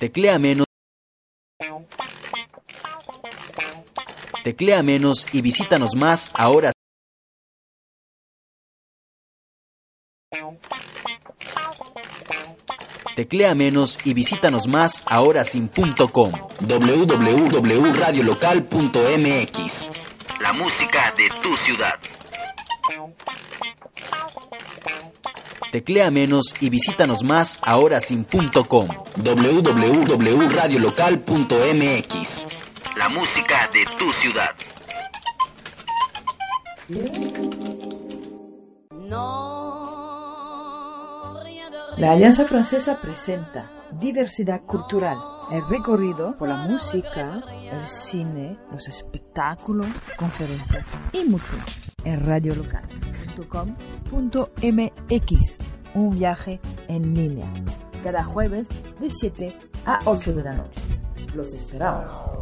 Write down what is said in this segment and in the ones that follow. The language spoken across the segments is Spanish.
Teclea menos. Teclea menos y visítanos más ahora. Teclea menos y visítanos más ahora sin punto com. www.radiolocal.mx La música de tu ciudad. Teclea menos y visítanos más ahora sin punto com. www.radiolocal.mx La música de tu ciudad. La Alianza Francesa presenta Diversidad Cultural, el recorrido por la música, el cine, los espectáculos, conferencias y mucho más en radiolocal.com.mx, un viaje en línea, cada jueves de 7 a 8 de la noche. Los esperamos.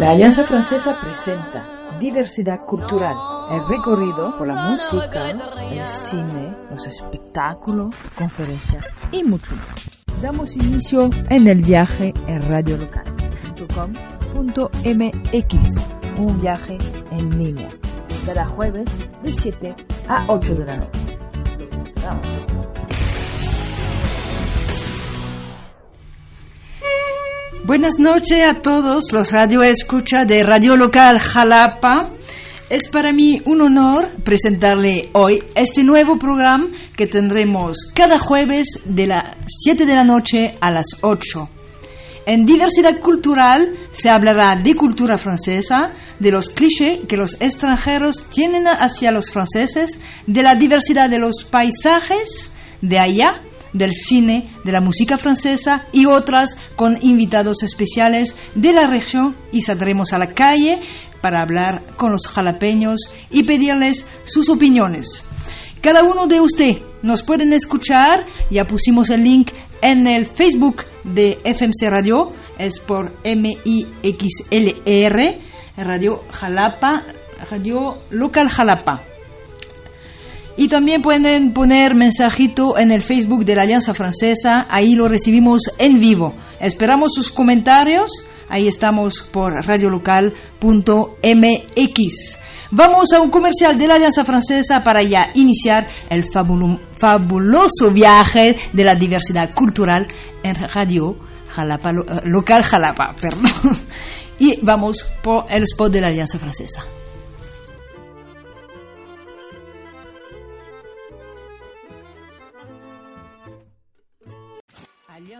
La Alianza Francesa presenta Diversidad Cultural, el recorrido por la música, el cine, los espectáculos, conferencias y mucho más. Damos inicio en el viaje en radiolocal.com.mx, un viaje en línea, cada jueves de 7 a 8 de la noche. Los esperamos. Buenas noches a todos los radio escucha de Radio Local Jalapa. Es para mí un honor presentarle hoy este nuevo programa que tendremos cada jueves de las 7 de la noche a las 8. En diversidad cultural se hablará de cultura francesa, de los clichés que los extranjeros tienen hacia los franceses, de la diversidad de los paisajes de allá del cine, de la música francesa y otras con invitados especiales de la región y saldremos a la calle para hablar con los jalapeños y pedirles sus opiniones. Cada uno de ustedes nos pueden escuchar, ya pusimos el link en el Facebook de FMC Radio, es por M-I-X-L-R, Radio Jalapa, Radio Local Jalapa. Y también pueden poner mensajito en el Facebook de la Alianza Francesa, ahí lo recibimos en vivo. Esperamos sus comentarios, ahí estamos por radiolocal.mx. Vamos a un comercial de la Alianza Francesa para ya iniciar el fabuloso viaje de la diversidad cultural en Radio Jalapa, Local Jalapa. Perdón. Y vamos por el spot de la Alianza Francesa.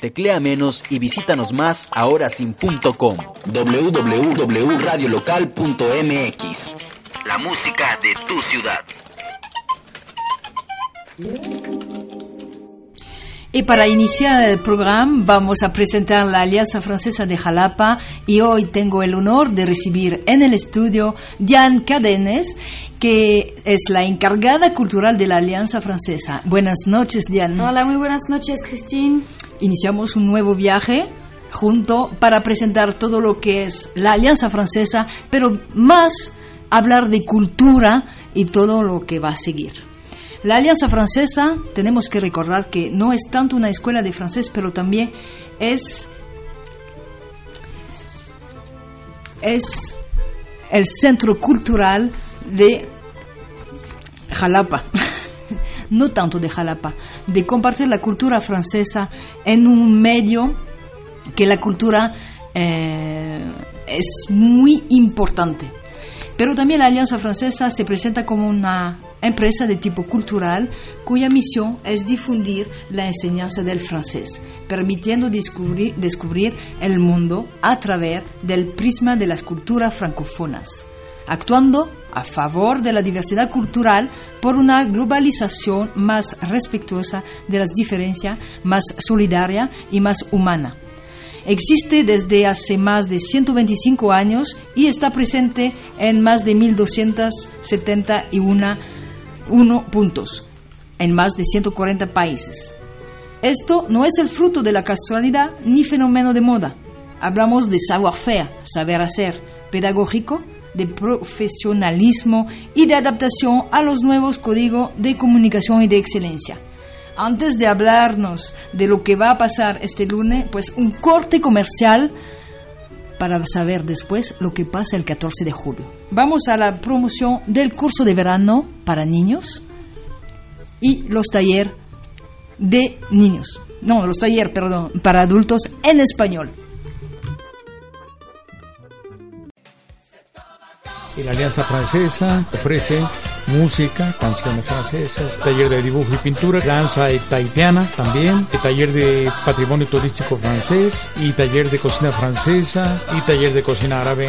Teclea menos y visítanos más ahora sin punto com. www.radiolocal.mx La música de tu ciudad. Y para iniciar el programa vamos a presentar la Alianza Francesa de Jalapa y hoy tengo el honor de recibir en el estudio Diane Cadenes, que es la encargada cultural de la Alianza Francesa. Buenas noches, Diane. Hola, muy buenas noches, Christine. Iniciamos un nuevo viaje junto para presentar todo lo que es la Alianza Francesa, pero más hablar de cultura y todo lo que va a seguir. La Alianza Francesa, tenemos que recordar que no es tanto una escuela de francés, pero también es, es el centro cultural de Jalapa. no tanto de Jalapa, de compartir la cultura francesa en un medio que la cultura eh, es muy importante. Pero también la Alianza Francesa se presenta como una empresa de tipo cultural cuya misión es difundir la enseñanza del francés, permitiendo descubrir, el mundo a través del prisma de las culturas francófonas, actuando a favor de la diversidad cultural por una globalización más respetuosa de las diferencias, más solidaria y más humana. Existe desde hace más de 125 años y está presente en más de 1.271 puntos, en más de 140 países. Esto no es el fruto de la casualidad ni fenómeno de moda. Hablamos de savoir-faire, saber hacer, pedagógico, de profesionalismo y de adaptación a los nuevos códigos de comunicación y de excelencia antes de hablarnos de lo que va a pasar este lunes, pues un corte comercial para saber después lo que pasa el 14 de julio. Vamos a la promoción del curso de verano para niños y los talleres de niños. No, los talleres, perdón, para adultos en español. La Alianza Francesa ofrece música, canciones francesas, taller de dibujo y pintura, danza taitiana también, taller de patrimonio turístico francés y taller de cocina francesa y taller de cocina árabe.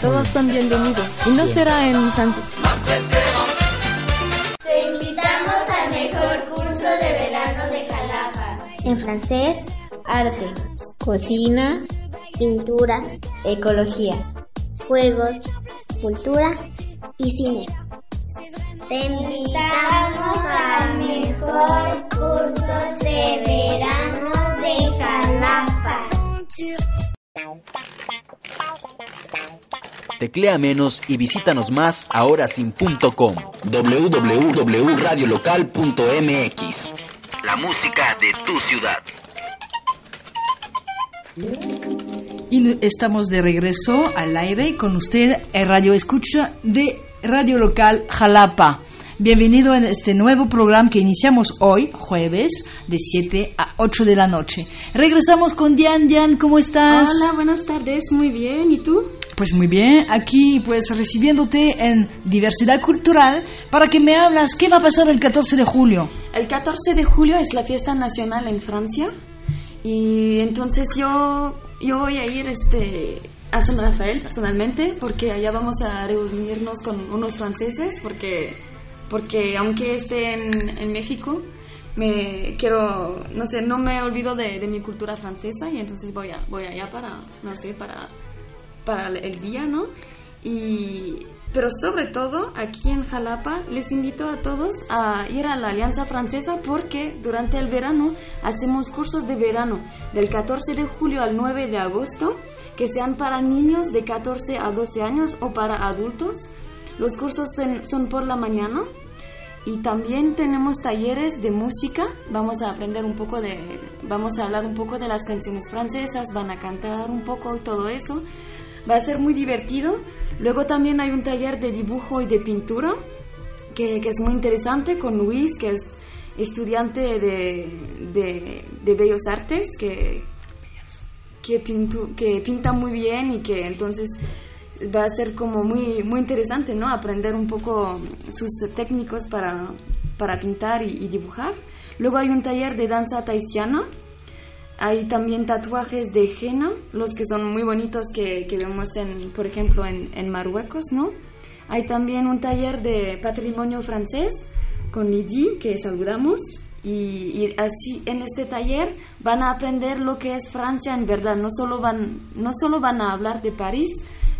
Todos son bienvenidos y no será en francés. Te invitamos al mejor curso de verano de Jalapa. En francés, arte, cocina, pintura, ecología, juegos, cultura y cine. Te invitamos al mejor curso de verano de Jalapa. Teclea menos y visítanos más ahora sin.com. www.radiolocal.mx La música de tu ciudad. Y estamos de regreso al aire con usted en Radio Escucha de Radio Local Jalapa. Bienvenido en este nuevo programa que iniciamos hoy, jueves, de 7 a 8 de la noche. Regresamos con Diane. Diane, ¿cómo estás? Hola, buenas tardes, muy bien. ¿Y tú? Pues muy bien, aquí pues recibiéndote en diversidad cultural para que me hablas qué va a pasar el 14 de julio. El 14 de julio es la fiesta nacional en Francia y entonces yo, yo voy a ir este, a San Rafael personalmente porque allá vamos a reunirnos con unos franceses porque, porque aunque esté en, en México, me quiero, no sé, no me olvido de, de, mi cultura francesa y entonces voy, a, voy allá para, no sé, para, para el día, ¿no? Y, pero sobre todo aquí en Jalapa les invito a todos a ir a la Alianza Francesa porque durante el verano hacemos cursos de verano del 14 de julio al 9 de agosto que sean para niños de 14 a 12 años o para adultos. Los cursos son por la mañana y también tenemos talleres de música. Vamos a aprender un poco de, vamos a hablar un poco de las canciones francesas, van a cantar un poco y todo eso. Va a ser muy divertido. Luego también hay un taller de dibujo y de pintura que, es muy interesante con Luis, que es estudiante de, de, Bellos Artes, que, que, pintu, que pinta muy bien y que entonces va a ser como muy, muy interesante, ¿no? Aprender un poco sus técnicos para, para pintar y, y, dibujar. Luego hay un taller de danza taitiana. Hay también tatuajes de henna, los que son muy bonitos que, que vemos, en, por ejemplo, en, en, Marruecos, ¿no? Hay también un taller de patrimonio francés con Lydie, que saludamos. Y, y, así en este taller van a aprender lo que es Francia en verdad. No solo van, no solo van a hablar de París,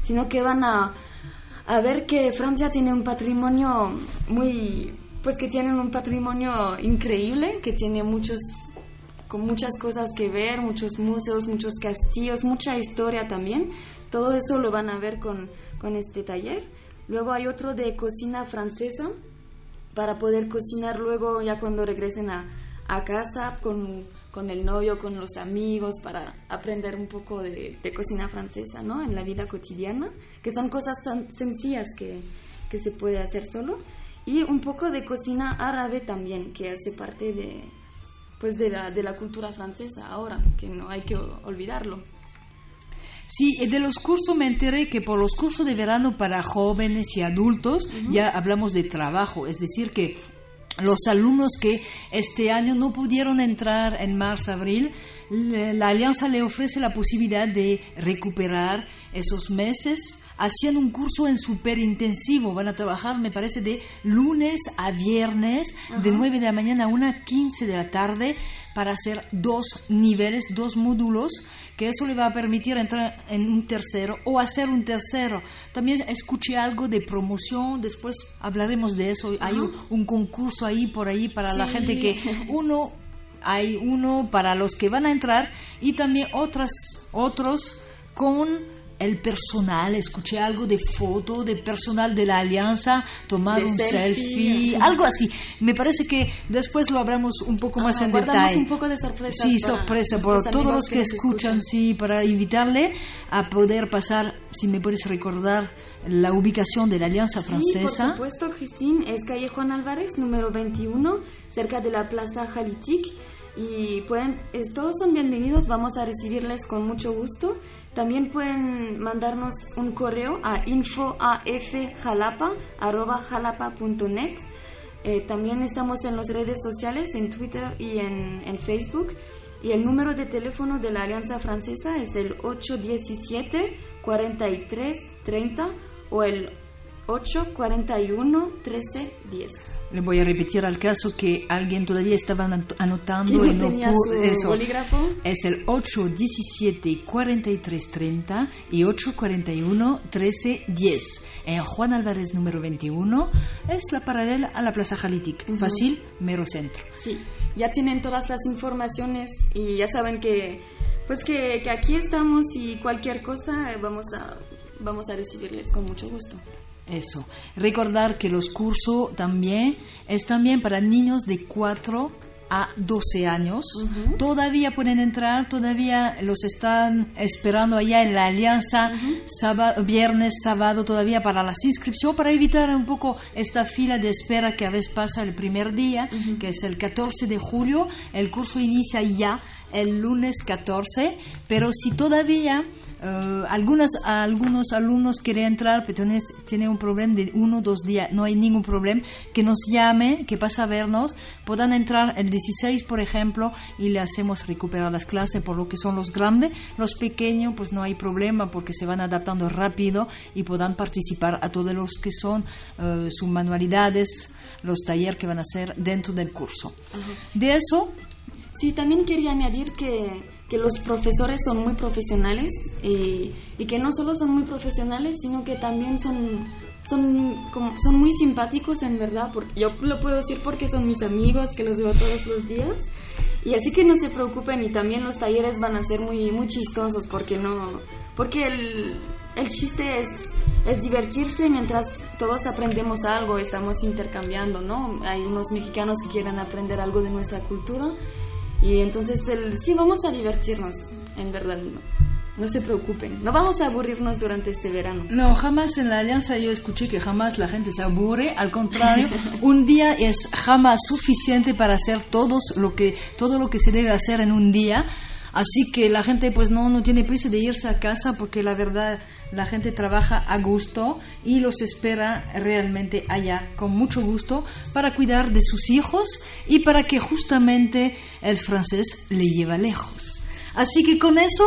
sino que van a, a ver que Francia tiene un patrimonio muy, pues que tienen un patrimonio increíble, que tiene muchos, con muchas cosas que ver, muchos museos, muchos castillos, mucha historia también. Todo eso lo van a ver con, con este taller. Luego hay otro de cocina francesa para poder cocinar luego ya cuando regresen a, a casa con con el novio, con los amigos, para aprender un poco de, cocina francesa, ¿no? En la vida cotidiana, que son cosas sencillas que, que se puede hacer solo. Y un poco de cocina árabe también, que hace parte de, pues de la, de la cultura francesa ahora, que no hay que olvidarlo. Sí, de los cursos me enteré que por los cursos de verano para jóvenes y adultos ya hablamos de trabajo, es decir, que los alumnos que este año no pudieron entrar en marzo-abril, la alianza le ofrece la posibilidad de recuperar esos meses. Hacían un curso en súper intensivo, van a trabajar, me parece, de lunes a viernes, de 9 de la mañana a 1 15 de la tarde, para hacer dos niveles, dos módulos que eso le va a permitir entrar en un tercero o hacer un tercero. También escuché algo de promoción, después hablaremos de eso. Hay un, concurso ahí por ahí para la gente que uno hay uno para los que van a entrar y también otras otros con el personal, escuché algo de foto de personal de la alianza, tomar un selfie, algo así. Me parece que después lo hablamos un poco más en detalle. un poco de sorpresa. Sí, sorpresa por todos los que, escuchan, sí, para invitarle a poder pasar, si me puedes recordar la ubicación de la Alianza Francesa. Sí, por supuesto, Christine, es calle Juan Álvarez, número 21, cerca de la Plaza Jalitic. Y pueden, todos son bienvenidos, vamos a recibirles con mucho gusto. También pueden mandarnos un correo a infoafjalapa.net. Eh, también estamos en las redes sociales, en Twitter y en, en, Facebook. Y el número de teléfono de la Alianza Francesa es el 817 43 30 o el 841 1310. Le voy a repetir al caso que alguien todavía estaba anotando no y no eso. bolígrafo? Es el 817 43 30 y 841 1310. En Juan Álvarez número 21 es la paralela a la Plaza Jalitic. Fácil, mero centro. Sí, ya tienen todas las informaciones y ya saben que pues que, que aquí estamos y cualquier cosa vamos a vamos a recibirles con mucho gusto. Eso. Recordar que los cursos también es también para niños de 4 a 12 años. Todavía pueden entrar, todavía los están esperando allá en la alianza, sábado, viernes, sábado, todavía para las inscripciones, para evitar un poco esta fila de espera que a veces pasa el primer día, que es el 14 de julio. El curso inicia ya el lunes 14, pero si todavía uh, algunos alumnos quieren entrar, pero tiene un problema de uno o dos días, no hay ningún problema, que nos llame, que pasa a vernos, puedan entrar el 16, por ejemplo, y le hacemos recuperar las clases por lo que son los grandes, los pequeños, pues no hay problema porque se van adaptando rápido y puedan participar a todos los que son uh, sus manualidades, los talleres que van a hacer dentro del curso. De eso Sí, también quería añadir que, que los profesores son muy profesionales y, y, que no solo son muy profesionales, sino que también son, son, como, son muy simpáticos en verdad. Porque yo lo puedo decir porque son mis amigos, que los veo todos los días. Y así que no se preocupen y también los talleres van a ser muy, muy chistosos porque no... Porque el, el chiste es, es divertirse mientras todos aprendemos algo, estamos intercambiando, ¿no? Hay unos mexicanos que quieren aprender algo de nuestra cultura y entonces, el, sí, vamos a divertirnos, en verdad. No, se preocupen, no vamos a aburrirnos durante este verano. No, jamás en la alianza yo escuché que jamás la gente se aburre, al contrario, un día es jamás suficiente para hacer todos lo que, todo lo que se debe hacer en un día. Así que la gente pues no, no tiene prisa de irse a casa porque la verdad la gente trabaja a gusto y los espera realmente allá con mucho gusto para cuidar de sus hijos y para que justamente el francés le lleve lejos. Así que con eso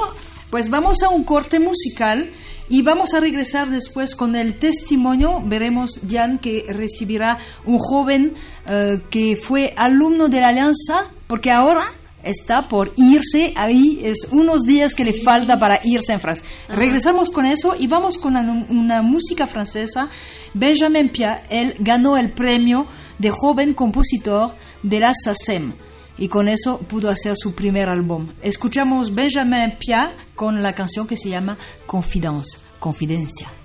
pues vamos a un corte musical y vamos a regresar después con el testimonio. Veremos, Jan, que recibirá un joven eh, que fue alumno de la Alianza, porque ahora está por irse ahí, es unos días que le falta para irse en Francia. Regresamos con eso y vamos con una, música francesa. Benjamin Pia, él ganó el premio de joven compositor de la SACEM y con eso pudo hacer su primer álbum. Escuchamos Benjamin Pia con la canción que se llama Confidence, Confidencia.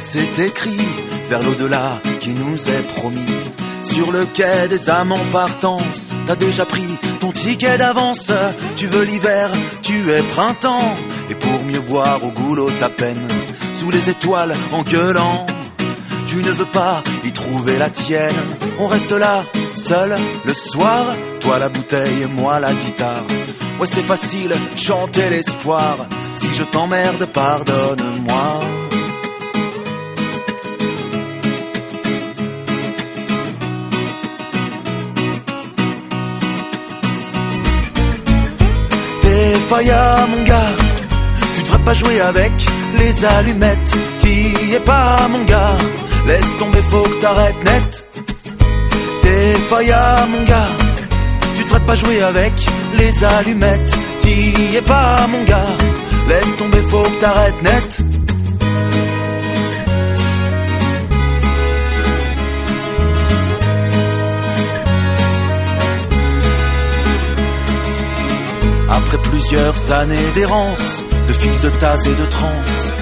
C'est écrit vers l'au-delà qui nous est promis. Sur le quai des amants partance, t'as déjà pris ton ticket d'avance. Tu veux l'hiver, tu es printemps. Et pour mieux boire au goulot ta peine, sous les étoiles en gueulant. Tu ne veux pas y trouver la tienne. On reste là, seul, le soir. Toi la bouteille, moi la guitare. Ouais, c'est facile, chanter l'espoir. Si je t'emmerde, pardonne-moi. Faya mon gars, tu devrais pas jouer avec les allumettes, t'y es pas mon gars, laisse tomber faut que t'arrêtes net. T'es mon gars, tu devrais pas jouer avec les allumettes, t'y es pas mon gars, laisse tomber faut que t'arrêtes net. Après plusieurs années d'errance, de fils de tasse et de transe,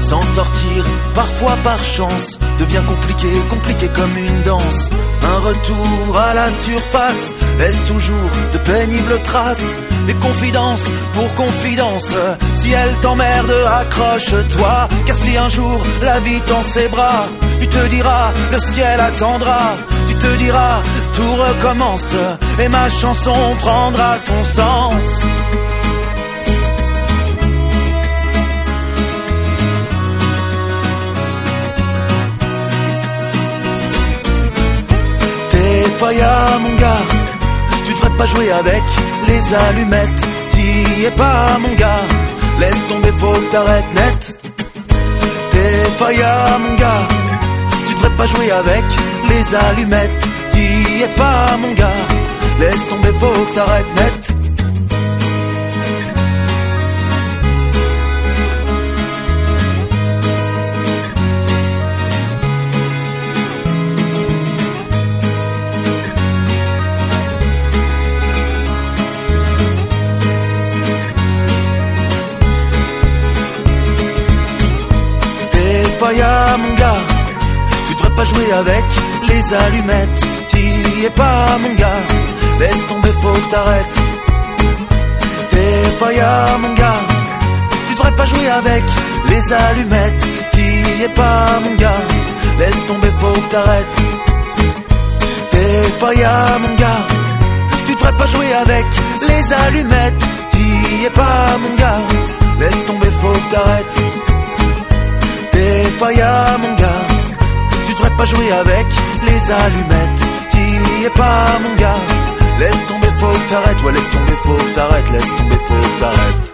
s'en sortir, parfois par chance, devient compliqué, compliqué comme une danse. Un retour à la surface laisse toujours de pénibles traces. Mais confidence pour confidence, si elle t'emmerde, accroche-toi. Car si un jour la vie tend ses bras, tu te diras, le ciel attendra. Tu te diras, tout recommence. Et ma chanson prendra son sens. T'es Faya mon gars, tu devrais pas jouer avec les allumettes. T'y es pas mon gars, laisse tomber faut que t'arrêtes net. T'es Faya mon gars, tu devrais pas jouer avec les allumettes. Es pas mon gars, laisse tomber faut que t'arrêtes net. T'es Faya mon gars, tu devrais pas jouer avec les allumettes. T'y es pas mon gars, laisse tomber faut que t'arrêtes. T'es Faya mon gars, tu devrais pas jouer avec les allumettes. T'y es pas mon gars, laisse tomber faut que t'arrêtes. T'es Faya mon gars, tu devrais pas jouer avec les allumettes. T'y es pas mon gars, laisse tomber faut que t'arrêtes. T'es Faya mon gars, tu devrais pas jouer avec les allumettes. Pas mon gars, laisse tomber faut que t'arrêtes. Ouais laisse tomber faut que t'arrêtes, laisse tomber faut que t'arrêtes.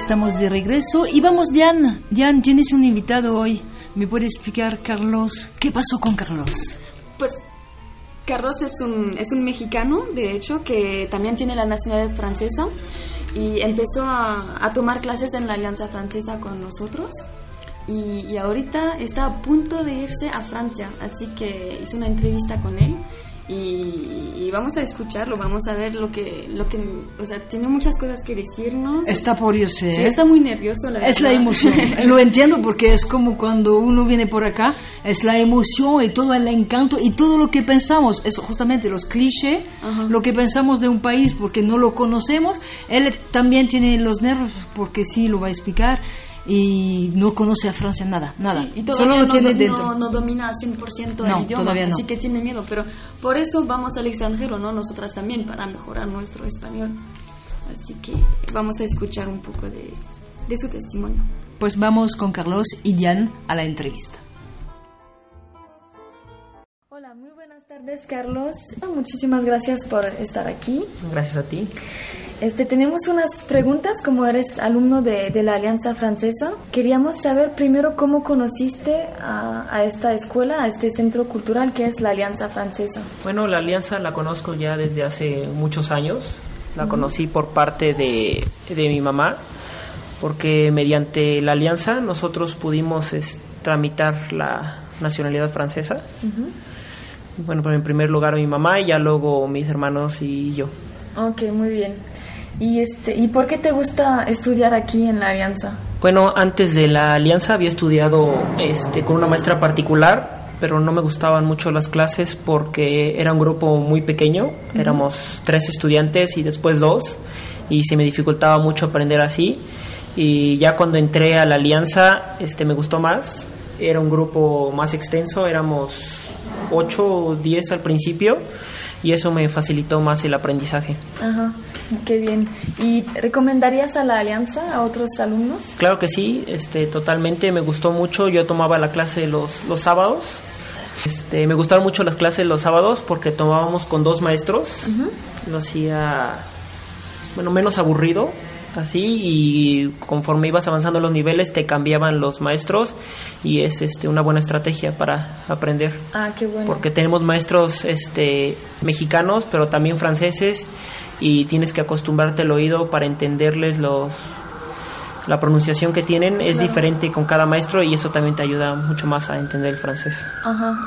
Estamos de regreso. Y vamos, Jan. Jan, tienes un invitado hoy. ¿Me puede explicar, Carlos? ¿Qué pasó con Carlos? Pues Carlos es un, es un mexicano, de hecho, que también tiene la nacionalidad francesa y empezó a, tomar clases en la Alianza Francesa con nosotros. Y, y ahorita está a punto de irse a Francia, así que hice una entrevista con él y, y vamos a escucharlo, vamos a ver lo que, lo que, o sea, tiene muchas cosas que decirnos. Está por irse. Sí, ¿eh? está muy nervioso, la Es la emoción. Lo entiendo porque es como cuando uno viene por acá, es la emoción y todo el encanto y todo lo que pensamos, es justamente los clichés, Ajá. lo que pensamos de un país porque no lo conocemos. Él también tiene los nervios porque sí lo va a explicar y no conoce a Francia nada, nada. Sí, y Solo todavía lo no, tiene dentro. no- no domina 100% No, el idioma, todavía no. así que tiene miedo, pero por eso vamos al extranjero, ¿no? Nosotras también, para mejorar nuestro español. Así que vamos a escuchar un poco de, de su testimonio. Pues vamos con Carlos y Diane a la entrevista. Hola, muy buenas tardes, Carlos. Muchísimas gracias por estar aquí. Gracias a ti. Este, tenemos unas preguntas, como eres alumno de, de la Alianza Francesa. Queríamos saber primero cómo conociste a, a esta escuela, a este centro cultural que es la Alianza Francesa. Bueno, la alianza la conozco ya desde hace muchos años. La conocí por parte de, de mi mamá, porque mediante la alianza nosotros pudimos es, tramitar la nacionalidad francesa. Bueno, pero en primer lugar mi mamá y ya luego mis hermanos y yo. Ok, muy bien. ¿Y, este, ¿Y por qué te gusta estudiar aquí en la Alianza? Bueno, antes de la Alianza había estudiado este, con una maestra particular, pero no me gustaban mucho las clases porque era un grupo muy pequeño, éramos tres estudiantes y después dos, y se me dificultaba mucho aprender así. Y ya cuando entré a la Alianza, este, me gustó más, era un grupo más extenso, éramos ocho o diez al principio, y eso me facilitó más el aprendizaje. Ajá, qué bien. ¿Y recomendarías a la alianza a otros alumnos? Claro que sí, este, totalmente, me gustó mucho. Yo tomaba la clase los, los sábados. Este, me gustaron mucho las clases los sábados porque tomábamos con dos maestros. Lo hacía, bueno, menos aburrido así y conforme ibas avanzando los niveles te cambiaban los maestros y es este una buena estrategia para aprender Ah, qué bueno. porque tenemos maestros este mexicanos pero también franceses y tienes que acostumbrarte al oído para entenderles los la pronunciación que tienen es Claro. diferente con cada maestro y eso también te ayuda mucho más a entender el francés. Ajá.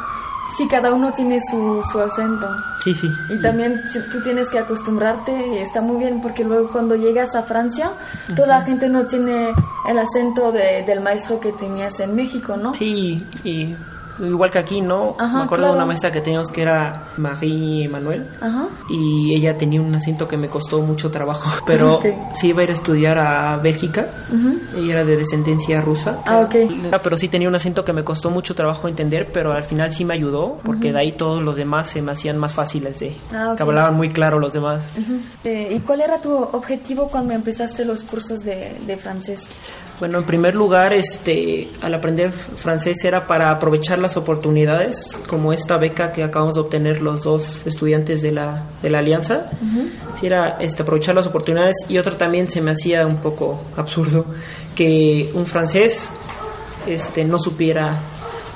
Sí, cada uno tiene su, su acento. Sí, sí. Y también tú tienes que acostumbrarte y está muy bien porque luego cuando llegas a Francia, toda la gente no tiene el acento de- del maestro que tenías en México, ¿no? Sí, y igual que aquí, ¿no? Ajá, Me acuerdo de una maestra que teníamos que era Marie Manuel Ajá. y ella tenía un acento que me costó mucho trabajo, pero sí iba a ir a estudiar a Bélgica, Ujú. ella era de descendencia rusa, Ah, ok. Ah, pero sí tenía un acento que me costó mucho trabajo entender, pero al final sí me ayudó, porque de ahí todos los demás se me hacían más fáciles de... Ah, ok. que hablaban muy claro los demás. Eh, ¿Y cuál era tu objetivo cuando empezaste los cursos de, de francés? Bueno, en primer lugar, este, al aprender francés era para aprovechar las oportunidades, como esta beca que acabamos de obtener los dos estudiantes de la, de la alianza. Sí, era este, aprovechar las oportunidades y otro también se me hacía un poco absurdo que un francés este, no supiera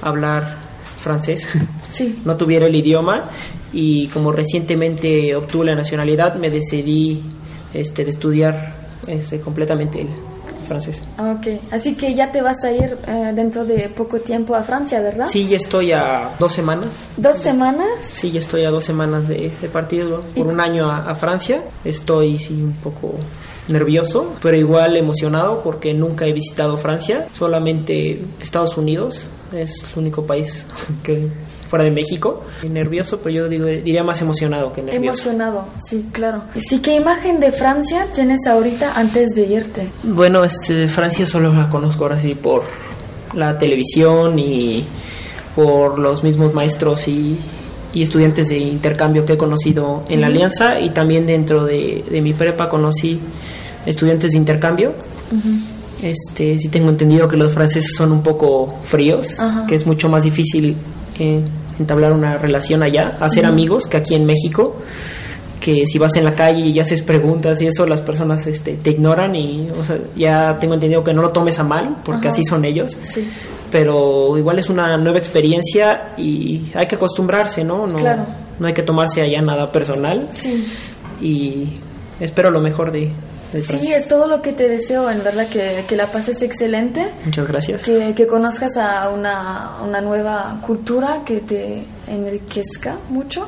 hablar francés, Sí. no tuviera el idioma y como recientemente obtuve la nacionalidad me decidí este, de estudiar este, completamente el francés. Ok, así que ya te vas a ir eh, dentro de poco tiempo a Francia, ¿verdad? Sí, ya estoy a dos semanas. ¿Dos semanas? Sí, ya estoy a dos semanas de, de partido por un año a, a Francia. Estoy sí un poco nervioso, pero igual emocionado porque nunca he visitado Francia, solamente Estados Unidos es el único país que fuera de México. Nervioso, pero yo digo, diría más emocionado que nervioso. Emocionado, sí, claro. ¿Y sí, qué imagen de Francia tienes ahorita antes de irte? Bueno, este, Francia solo la conozco ahora sí por la televisión y por los mismos maestros y, y estudiantes de intercambio que he conocido en la. Alianza y también dentro de, de mi prepa conocí estudiantes de intercambio. Este, sí tengo entendido que los franceses son un poco fríos, que es mucho más difícil eh, entablar una relación allá, hacer amigos que aquí en México que si vas en la calle y haces preguntas y eso las personas este, te ignoran y o sea, ya tengo entendido que no lo tomes a mal porque Ajá. así son ellos Sí. pero igual es una nueva experiencia y hay que acostumbrarse no no, Claro. no hay que tomarse allá nada personal Sí. y espero lo mejor de, de Sí, Francia. es todo lo que te deseo, en verdad, que, que la pases excelente, muchas gracias que, que conozcas a una, una nueva cultura que te enriquezca mucho.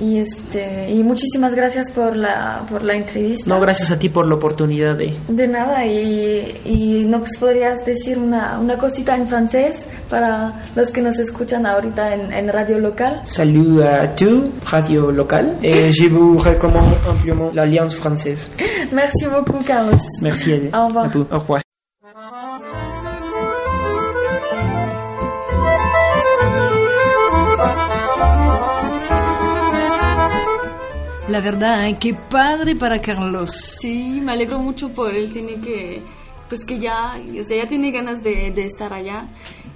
Y, este, y muchísimas gracias por la, por la entrevista. no gracias a ti por la oportunidad de De nada, y, y nos podrías decir una, una cosita en francés para los que nos escuchan ahorita en, en radio local. Salut à tous, radio locale, et je vous recommande amplement l'Alliance française. Merci beaucoup, Carlos. Merci Au revoir. vous. Au revoir. La verdad, qué padre para Carlos. Sí, me alegro mucho por él. Tiene que, pues que ya, o sea, ya tiene ganas de, de estar allá.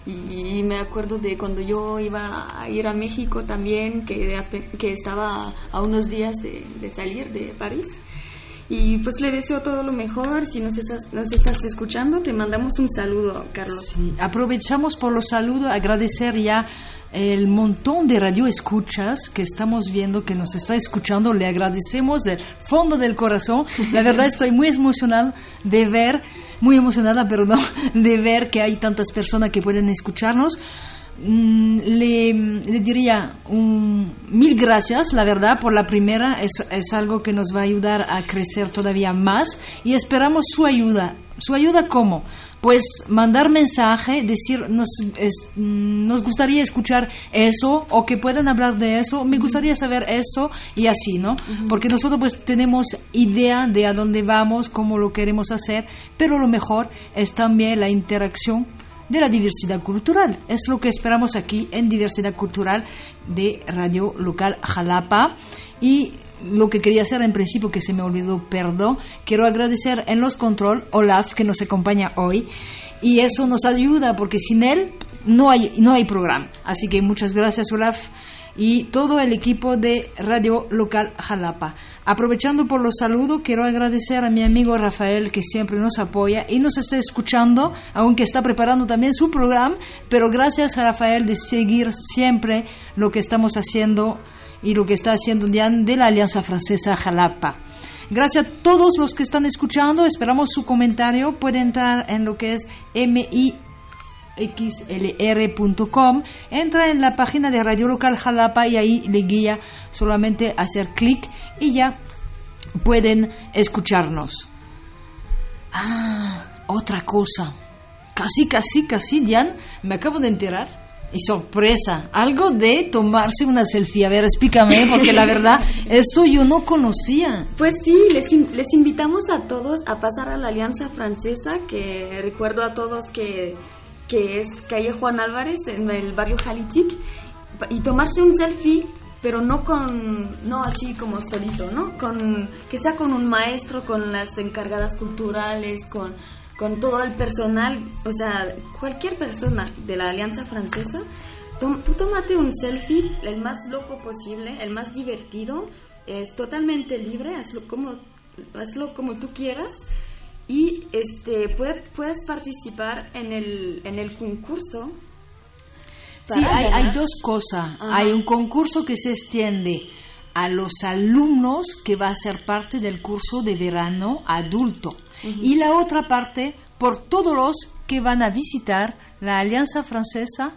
Y me acuerdo de cuando yo iba a ir a México también, que, que estaba a unos días de, de salir de París. Y pues le deseo todo lo mejor. Si nos estás, nos estás escuchando, te mandamos un saludo, Carlos. Aprovechamos por los saludos, agradecer ya el montón de radioescuchas que estamos viendo, que nos está escuchando. Le agradecemos del fondo del corazón. La verdad estoy muy emocionada de ver, muy emocionada, perdón, de ver que hay tantas personas que pueden escucharnos. Mm, le, le diría un, mil gracias, la verdad, por la primera. Es, es algo que nos va a ayudar a crecer todavía más y esperamos su ayuda. ¿Su ayuda cómo? Pues mandar mensaje, decir, nos, es- mm, nos gustaría escuchar eso o que puedan hablar de eso, me gustaría saber eso y así, ¿no? Porque nosotros pues tenemos idea de a dónde vamos, cómo lo queremos hacer, pero lo mejor es también la interacción de la diversidad cultural. Es lo que esperamos aquí en Diversidad Cultural de Radio Local Jalapa. Y lo que quería hacer en principio, que se me olvidó, perdón, quiero agradecer en los control Olaf, que nos acompaña hoy. Y eso nos ayuda, porque sin él no hay, no hay programa. Así que muchas gracias, Olaf, y todo el equipo de Radio Local Jalapa. Aprovechando por los saludos, quiero agradecer a mi amigo Rafael que siempre nos apoya y nos está escuchando, aunque está preparando también su programa, pero gracias a Rafael de seguir siempre lo que estamos haciendo y lo que está haciendo Diane de la Alianza Francesa Jalapa. Gracias a todos los que están escuchando, esperamos su comentario, puede entrar en lo que es MI xlr.com, entra en la página de Radio Local Jalapa y ahí le guía solamente hacer clic y ya pueden escucharnos. Ah, otra cosa. Casi, casi, casi, Diane, me acabo de enterar. Y sorpresa, algo de tomarse una selfie. A ver, explícame, porque la verdad, eso yo no conocía. Pues sí, les, in- les invitamos a todos a pasar a la Alianza Francesa, que recuerdo a todos que, que es calle Juan Álvarez en el barrio Jalitic, y tomarse un selfie, pero no con, no así como solito, ¿no? Con, que sea con un maestro, con las encargadas culturales, con, con todo el personal, o sea, cualquier persona de la Alianza Francesa. Tom- Tú tómate un selfie, el más loco posible, el más divertido, es totalmente libre, hazlo como, hazlo como tú quieras y este puede- puedes participar en el, en el concurso. Sí, hay, dos cosas. Ajá. Hay un concurso que se extiende a los alumnos que va a ser parte del curso de verano adulto. Y la otra parte por todos los que van a visitar la Alianza Francesa,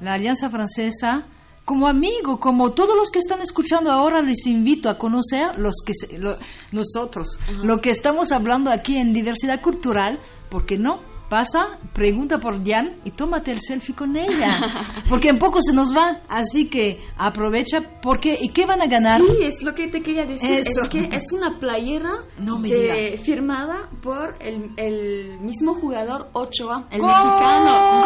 la Alianza Francesa como amigo, como todos los que están escuchando ahora, les invito a conocer los que se- lo- nosotros, lo que estamos hablando aquí en diversidad cultural, porque no pasa, pregunta por Jan y tómate el selfie con ella, porque en poco se nos va, así que aprovecha, porque ¿y qué van a ganar? Sí, es lo que te quería decir. Eso. Es que es una playera No de- firmada por el, el mismo jugador Ochoa, el ¡Gol! mexicano.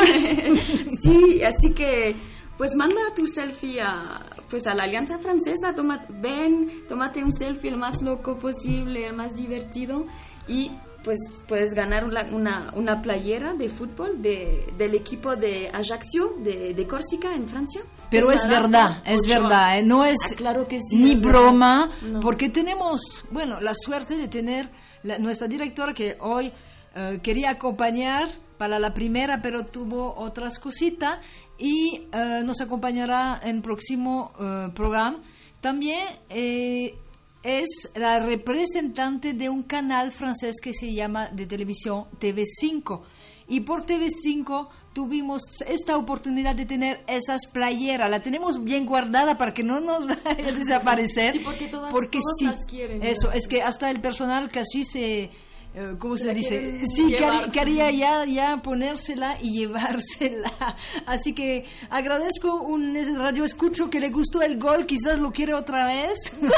sí, así que pues manda tu selfie a pues a la Alianza Francesa, toma, ven, tómate un selfie el más loco posible, el más divertido y pues puedes ganar una, una, una playera de fútbol de, del equipo de Ajaccio de, de Córcega en Francia. Pero es verdad, es verdad, ¿eh? no es Ah, claro que sí, ni es broma. No. porque tenemos, bueno, la suerte de tener la- nuestra directora que hoy eh, quería acompañar para la primera, pero tuvo otras cositas y eh, nos acompañará en próximo eh, programa. También eh, es la representante de un canal francés que se llama de televisión TV5. Y por TV5 tuvimos esta oportunidad de tener esas playeras. La tenemos bien guardada para que no nos vaya a desaparecer. Sí, porque todas- porque todos sí, las quieren, Eso, ¿no? es que hasta el personal casi se... eh, ¿Cómo se, dice? Sí, quería ya, ya ponérsela y llevársela. Así que agradezco un radio escucho que le gustó el gol, quizás lo quiere otra vez.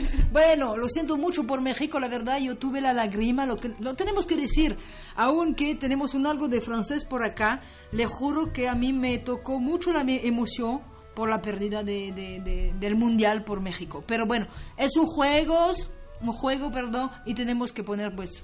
Bueno, lo siento mucho por México, la verdad, yo tuve la lágrima, lo, que, lo tenemos que decir, aunque tenemos un algo de francés por acá, le juro que a mí me tocó mucho la emoción por la pérdida de, de- de- del Mundial por México. Pero bueno, es un juego, un juego, perdón, y tenemos que poner pues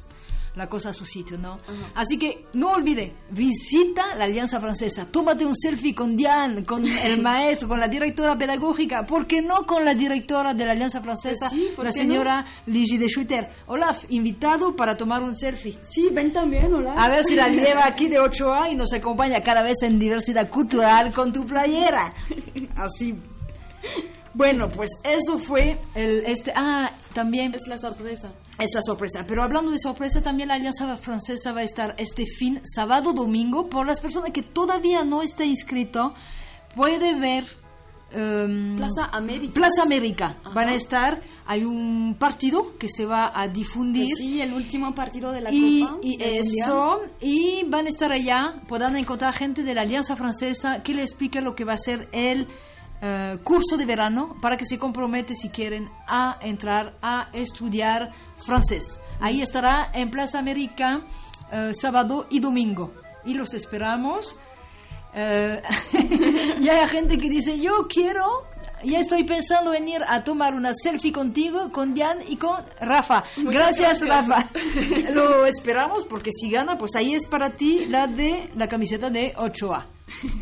la cosa a su sitio, ¿no? Así que no olvide, visita la Alianza Francesa, tómate un selfie con Diane, con el maestro, con la directora pedagógica, ¿por qué no con la directora de la Alianza Francesa, ¿por la señora Ligi de Schutter? Olaf, invitado para tomar un selfie. Sí, ven también, hola. A ver si la lleva aquí de 8A y nos acompaña cada vez en diversidad cultural con tu playera. Así. Bueno, pues eso fue el este ah, también Es la sorpresa. es la sorpresa. Pero hablando de sorpresa, también la Alianza Francesa va a estar este fin, sábado, domingo, por las personas que todavía no está inscrito, puede ver em, Plaza América. Plaza América. Ajá. Van a estar, hay un partido que se va a difundir. Pues sí, el último partido de la y, Copa. y eso, y van a estar allá, podrán encontrar gente de la Alianza Francesa que le explique lo que va a ser el eh, curso de verano para que se compromete si quieren a entrar a estudiar francés. Ahí estará en Plaza América eh, sábado y domingo. Y los esperamos. Eh, y hay gente que dice, yo quiero, ya estoy pensando en ir a tomar una selfie contigo, con Diane y con Rafa. Gracias, gracias. Rafa. Lo esperamos porque si gana, pues ahí es para ti la de la camiseta de 8A.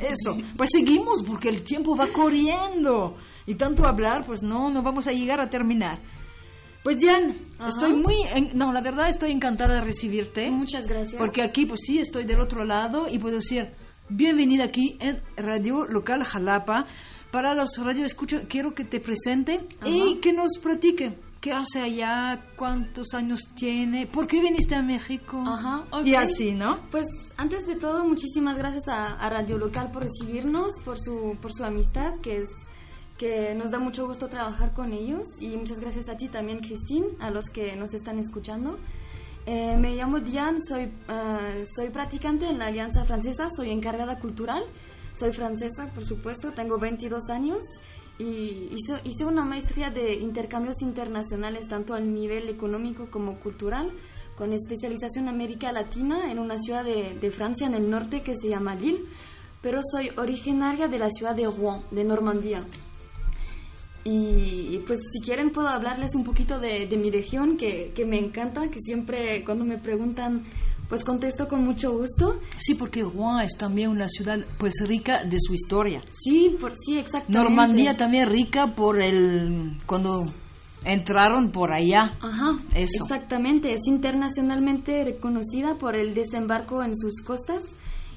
Eso. Pues seguimos porque el tiempo va corriendo. Y tanto hablar, pues no, no vamos a llegar a terminar. Pues Diane, Ajá. estoy muy... en- no, la verdad estoy encantada de recibirte. Muchas gracias. Porque aquí, pues sí, estoy del otro lado y puedo decir, bienvenida aquí en Radio Local Jalapa. Para los radio escucha, quiero que te presente y que nos platique. ¿Qué hace allá? ¿Cuántos años tiene? ¿Por qué viniste a México? Ajá, ok. Y así, ¿no? Pues antes de todo, muchísimas gracias a, a Radio Local por recibirnos, por su, por su amistad, que es que nos da mucho gusto trabajar con ellos y muchas gracias a ti también, Christine, a los que nos están escuchando. Eh, me llamo Diane, soy, eh, soy practicante en la Alianza Francesa, soy encargada cultural, soy francesa, por supuesto, tengo 22 años y hice, hice una maestría de intercambios internacionales tanto al nivel económico como cultural, con especialización en América Latina en una ciudad de, de Francia en el norte que se llama Lille, pero soy originaria de la ciudad de Rouen, de Normandía. Y pues si quieren puedo hablarles un poquito de, de mi región, que, que me encanta, que siempre cuando me preguntan, pues contesto con mucho gusto. Sí, porque Rouen es también una ciudad pues rica de su historia. Sí, por, sí, exactamente. Normandía también rica por el... cuando entraron por allá. Ajá, Eso. exactamente. Es internacionalmente reconocida por el desembarco en sus costas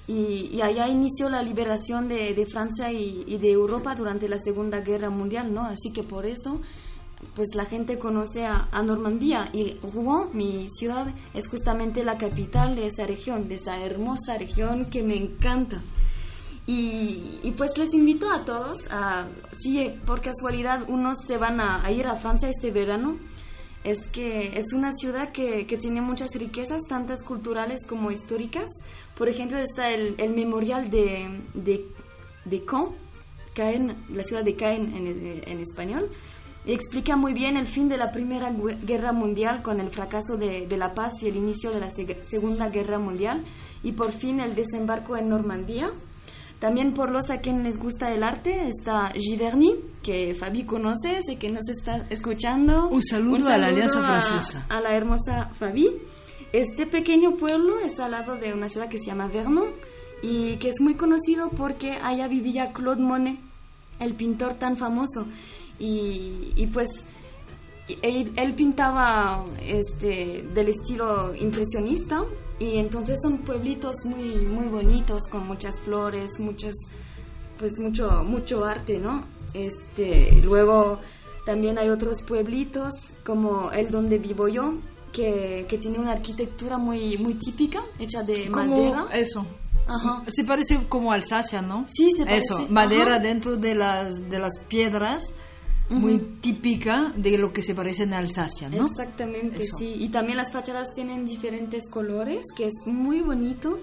y, y allá inició la liberación de, de Francia y, y de Europa durante la Segunda Guerra Mundial, ¿no? Así que por eso, pues la gente conoce a, Normandía y Rouen, mi ciudad, es justamente la capital de esa región, de esa hermosa región que me encanta. Y, pues les invito a todos, a, si por casualidad unos se van a, ir a Francia este verano, es que es una ciudad que, que tiene muchas riquezas, tantas culturales como históricas. Por ejemplo, está el, memorial de, de, Caen, la ciudad de Caen en, en español, y explica muy bien el fin de la Primera Gu- Guerra Mundial con el fracaso de, de la paz y el inicio de la Seg- Segunda Guerra Mundial, y por fin el desembarco en Normandía. También por los a quienes les gusta el arte está Giverny, que Fabi conoce, sé que nos está escuchando. Un saludo a la Alianza Francesa. A, la hermosa Fabi. Este pequeño pueblo es al lado de una ciudad que se llama Vernon y que es muy conocido porque allá vivía Claude Monet, el pintor tan famoso. Y, y pues él, él pintaba este, del estilo impresionista y entonces son pueblitos muy muy bonitos con muchas flores muchos pues mucho mucho arte no este luego también hay otros pueblitos como el donde vivo yo que, que tiene una arquitectura muy muy típica hecha de Como madera eso. Ajá. Se parece como Alsacia, ¿no? Sí, se parece. Eso, madera Ajá. dentro de las, de las piedras, muy típica de lo que se parece en Alsacia, ¿no? Exactamente, Eso. sí. Y también las fachadas tienen diferentes colores, que es muy bonito.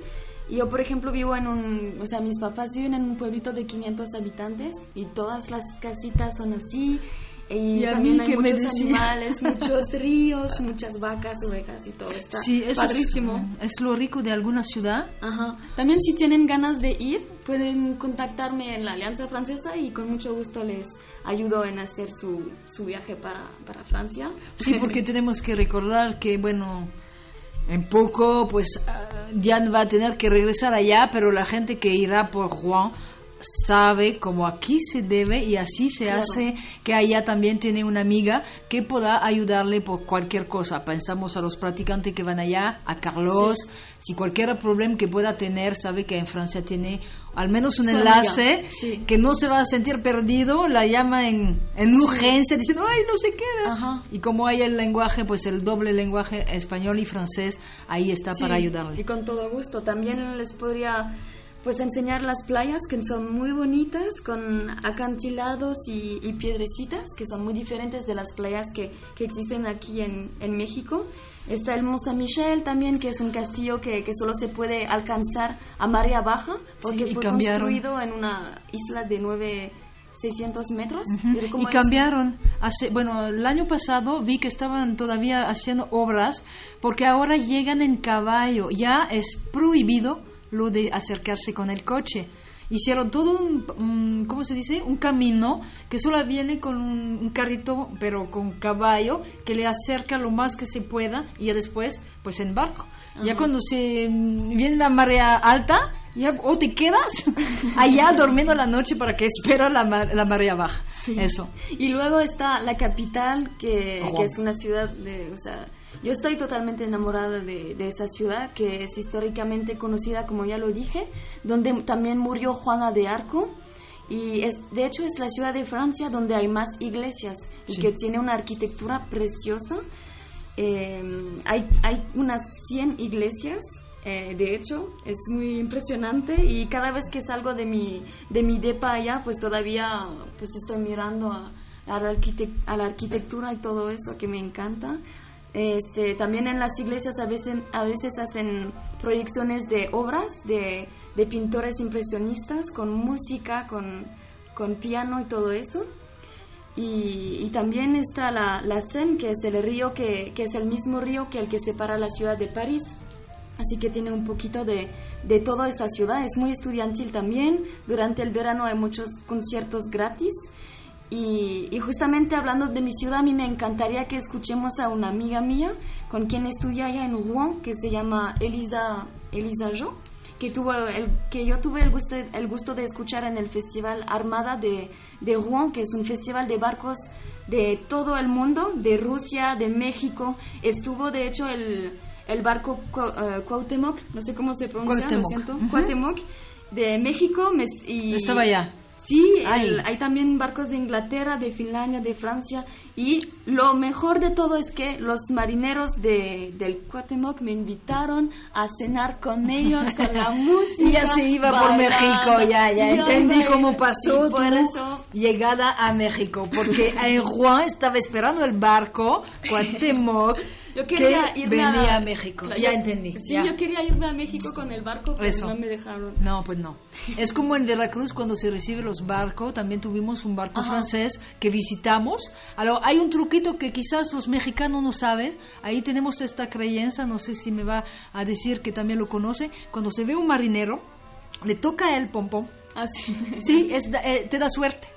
Yo, por ejemplo, vivo en un, o sea, mis papás viven en un pueblito de 500 habitantes y todas las casitas son así. Y, Y a también mí hay que me muchos decía- animales, muchos ríos, muchas vacas, ovejas y todo está Sí, eso es- padrísimo. Es, lo rico de alguna ciudad. Ajá. También si tienen ganas de ir, pueden contactarme en la Alianza Francesa y con mucho gusto les ayudo en hacer su, su viaje para, para Francia. Sí, porque tenemos que recordar que, bueno, en poco, pues ah, Diane va a tener que regresar allá, pero la gente que irá por Juan sabe cómo aquí se debe y así se hace que allá también tiene una amiga que pueda ayudarle por cualquier cosa. Pensamos a los practicantes que van allá, a Carlos, si cualquier problema que pueda tener, sabe que en Francia tiene al menos un Su enlace sí. que no se va a sentir perdido, la llama en, en urgencia diciendo, ay, no se queda. Y como hay el lenguaje, pues el doble lenguaje español y francés, ahí está para ayudarle. Y con todo gusto. También les podría pues enseñar las playas que son muy bonitas con acantilados y, y piedrecitas que son muy diferentes de las playas que, que existen aquí en, en México. Está el Mont Saint Michel también, que es un castillo que, que solo se puede alcanzar a marea baja porque Sí, fue cambiaron. construido en una isla de 9, 600 metros. Y cambiaron. Hace, bueno, el año pasado vi que estaban todavía haciendo obras porque ahora llegan en caballo. Ya es prohibido lo de acercarse con el coche. Hicieron todo un, un- ¿cómo se dice? Un camino que solo viene con un, un carrito, pero con caballo, que le acerca lo más que se pueda y ya después, pues en barco. Ya cuando se mm, viene la marea alta, ya o te quedas allá durmiendo la noche para que espera la, ma- la marea baja. Eso. Y luego está la capital, que, que es una ciudad de... O sea, yo estoy totalmente enamorada de, de esa ciudad, que es históricamente conocida, como ya lo dije, donde también murió Juana de Arco. Y es, de hecho es la ciudad de Francia donde hay más iglesias y Sí. que tiene una arquitectura preciosa. Eh, hay, hay unas 100 iglesias, eh, de hecho, es muy impresionante y cada vez que salgo de mi, de mi depa allá, pues todavía pues estoy mirando a, la, arquitectura y todo eso que me encanta. Este, también en las iglesias a veces, a veces hacen proyecciones de obras de, pintores impresionistas con música, con, con piano y todo eso. Y, y también está la, la Seine, que es el río que, que es el mismo río que el que separa la ciudad de París. Así que tiene un poquito de, de toda esa ciudad. Es muy estudiantil también. Durante el verano hay muchos conciertos gratis. Y, y justamente hablando de mi ciudad, a mí me encantaría que escuchemos a una amiga mía con quien estudié allá en Rouen, que se llama Elisa, Elisa Jo, que, tuvo el, que yo tuve el gusto, el gusto de escuchar en el Festival Armada de, de Rouen, que es un festival de barcos de todo el mundo, de Rusia, de México. Estuvo, de hecho, el, el barco eh, Cuauhtémoc, no sé cómo se pronuncia, lo Cuauhtémoc. siento, Ujú. Cuauhtémoc, de México. y, Estaba allá. Sí, el- hay también barcos de Inglaterra, de Finlandia, de Francia. Y lo mejor de todo es que los marineros de, del Cuauhtémoc me invitaron a cenar con ellos, con la música. Y ya se iba por bailando. México, ya, ya entendí cómo pasó tu por eso llegada a México, porque en Rouen estaba esperando el barco Cuauhtémoc yo quería que irme venía a, a México. Claro, ya yo- entendí. Sí, ya. yo quería irme a México con el barco, pero Eso. no me dejaron. No, pues no. Es como en Veracruz cuando se recibe los barcos, también tuvimos un barco Ajá. francés que visitamos. Ahora, hay un truquito que quizás los mexicanos no saben. Ahí tenemos esta creencia, no sé si me va a decir que también lo conoce. Cuando se ve un marinero, le toca él pompón. Así. Sí, es, da- eh, te da suerte.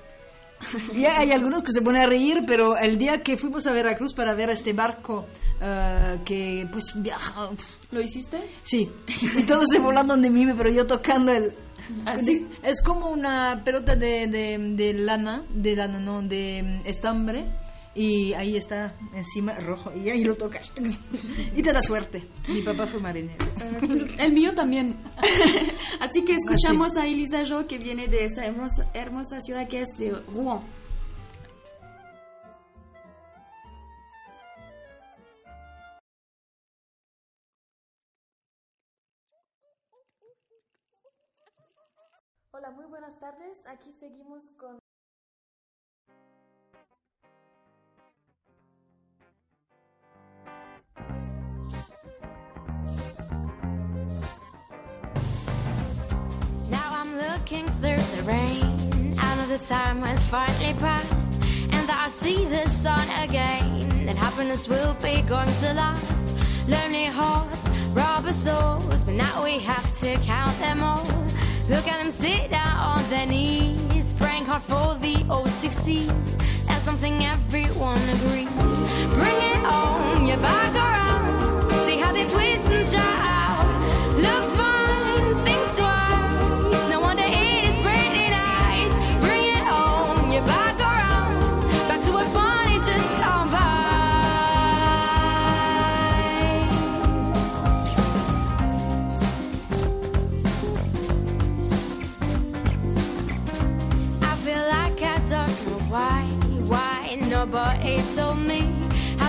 Y hay algunos que se ponen a reír, pero el día que fuimos a Veracruz para ver este barco eh, que pues viaja, ¿Lo hiciste? sí, y todos se volando de mí, pero yo tocando el... Así. Es como una pelota de, de, de lana, de lana, no, de mm, estambre, y ahí está encima rojo, y ahí lo tocas. Y te da suerte. Mi papá fue marinero. El mío también. Así que escuchamos a Elisa Jo que viene de esa hermosa, hermosa ciudad que es de Rouen. Hola, muy buenas tardes. Aquí seguimos con Now through the rain. I know the time has finally passed, and that I see the sun again. And happiness will be going to last. Lonely hearts, rubber souls, but now we have to count them all. Look at them sit down on their knees, praying hard for the old 60s. That's something everyone agrees. Bring it on, you're back around. See how they twist but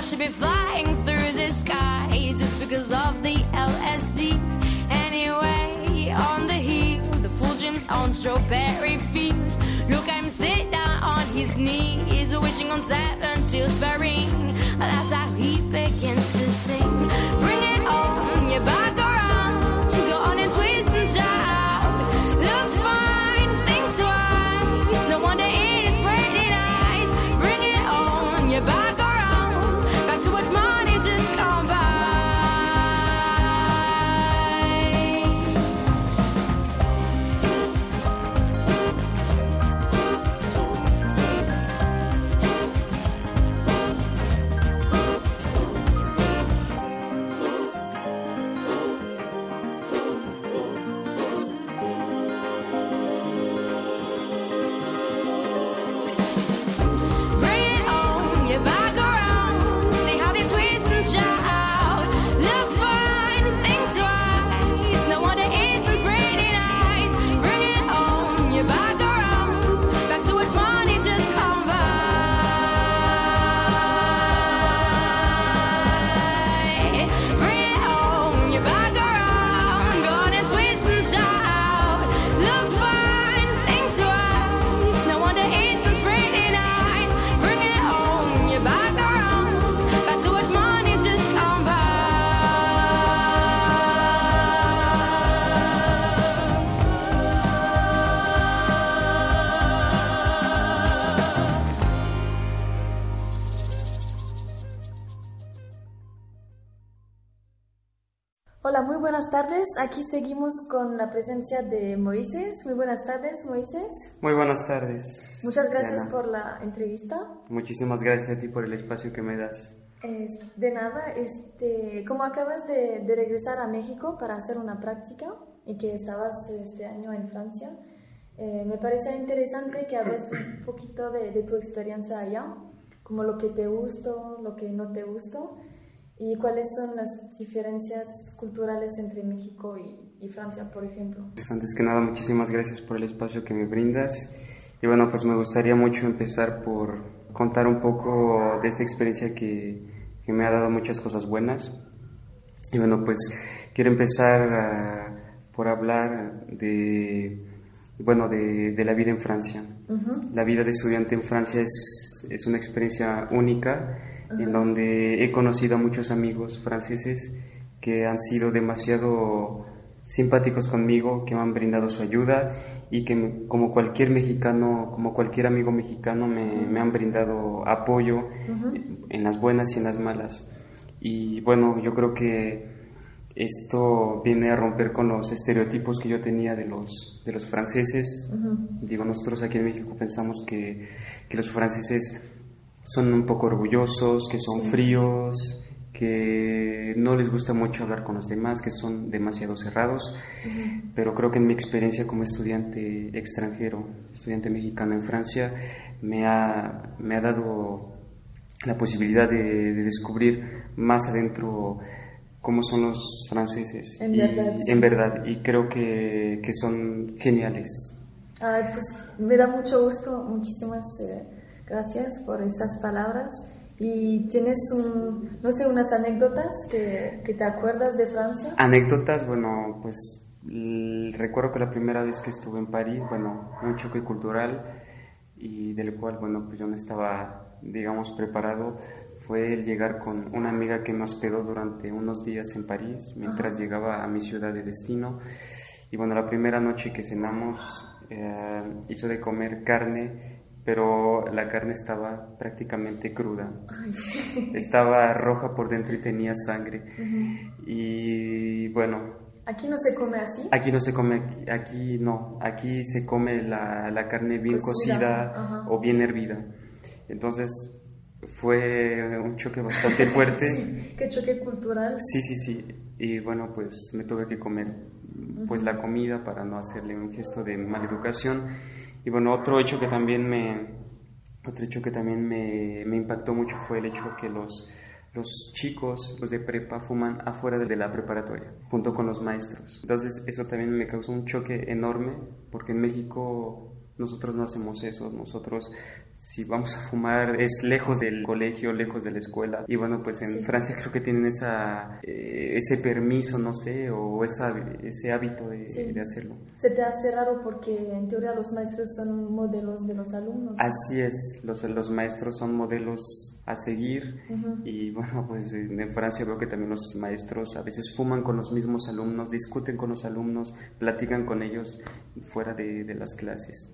should be flying through the sky just because of the LSD. Anyway, on the hill, the full dreams on strawberry fields. Look, I'm sitting down on his knees, wishing on seven till spring. That's how he begins to sing. Aquí seguimos con la presencia de Moisés. Muy buenas tardes, Moisés. Muy buenas tardes. Muchas gracias Diana. por la entrevista. Muchísimas gracias a ti por el espacio que me das. Es- de nada, este, como acabas de, de regresar a México para hacer una práctica y que estabas este año en Francia, eh, me parece interesante que hables un poquito de, de tu experiencia allá, como lo que te gustó, lo que no te gustó y cuáles son las diferencias culturales entre México y, y Francia, por ejemplo. Antes que nada, muchísimas gracias por el espacio que me brindas. Y bueno, pues me gustaría mucho empezar por contar un poco de esta experiencia que, que me ha dado muchas cosas buenas. Y bueno, pues quiero empezar ah, por hablar de, bueno, de, de la vida en Francia. Ujú. La vida de estudiante en Francia es, es una experiencia única en Ajá. donde he conocido a muchos amigos franceses que han sido demasiado simpáticos conmigo, que me han brindado su ayuda y que como cualquier mexicano, como cualquier amigo mexicano me, me han brindado apoyo Ujú. en las buenas y en las malas. Y bueno, yo creo que esto viene a romper con los estereotipos que yo tenía de los, de los franceses. Ujú. Digo, nosotros aquí en México pensamos que, que los franceses son un poco orgullosos, que son Sí. fríos, que no les gusta mucho hablar con los demás, que son demasiado cerrados. Pero creo que en mi experiencia como estudiante extranjero, estudiante mexicano en Francia, me ha, me ha dado la posibilidad de, de descubrir más adentro cómo son los franceses. En y, verdad, sí. en verdad, y creo que, que son geniales. Ay, pues me da mucho gusto, muchísimas eh, gracias por estas palabras. ¿Y tienes, un, no sé, unas anécdotas que, que te acuerdas de Francia? Anécdotas, bueno, pues recuerdo que la primera vez que estuve en París, bueno, un choque cultural y del cual, bueno, pues yo no estaba, digamos, preparado, fue el llegar con una amiga que me hospedó durante unos días en París mientras Ajá. llegaba a mi ciudad de destino. Y bueno, la primera noche que cenamos eh, hizo de comer carne, pero la carne estaba prácticamente cruda. Ay. Estaba roja por dentro y tenía sangre. Y bueno, Aquí no se come así. Aquí no se come, aquí, aquí no, aquí se come la, la carne bien Cocida, o bien hervida. Entonces fue un choque bastante fuerte. Sí, qué choque cultural. Sí, sí, sí. Y bueno, pues me tuve que comer pues la comida para no hacerle un gesto de maleducación. Y bueno, otro hecho que también me otro hecho que también me, impactó mucho fue el hecho que los los chicos, los de prepa, fuman afuera de la preparatoria, junto con los maestros. Entonces, eso también me causó un choque enorme, porque en México Nosotros no hacemos eso, nosotros si vamos a fumar es lejos del colegio, lejos de la escuela. Y bueno, pues en Francia creo que tienen esa, eh, ese permiso, no sé, o esa, ese hábito de, de, hacerlo. Se te hace raro porque en teoría los maestros son modelos de los alumnos. Así es, los, los maestros son modelos a seguir y bueno, pues en Francia veo que también los maestros a veces fuman con los mismos alumnos, discuten con los alumnos, platican con ellos fuera de, de las clases.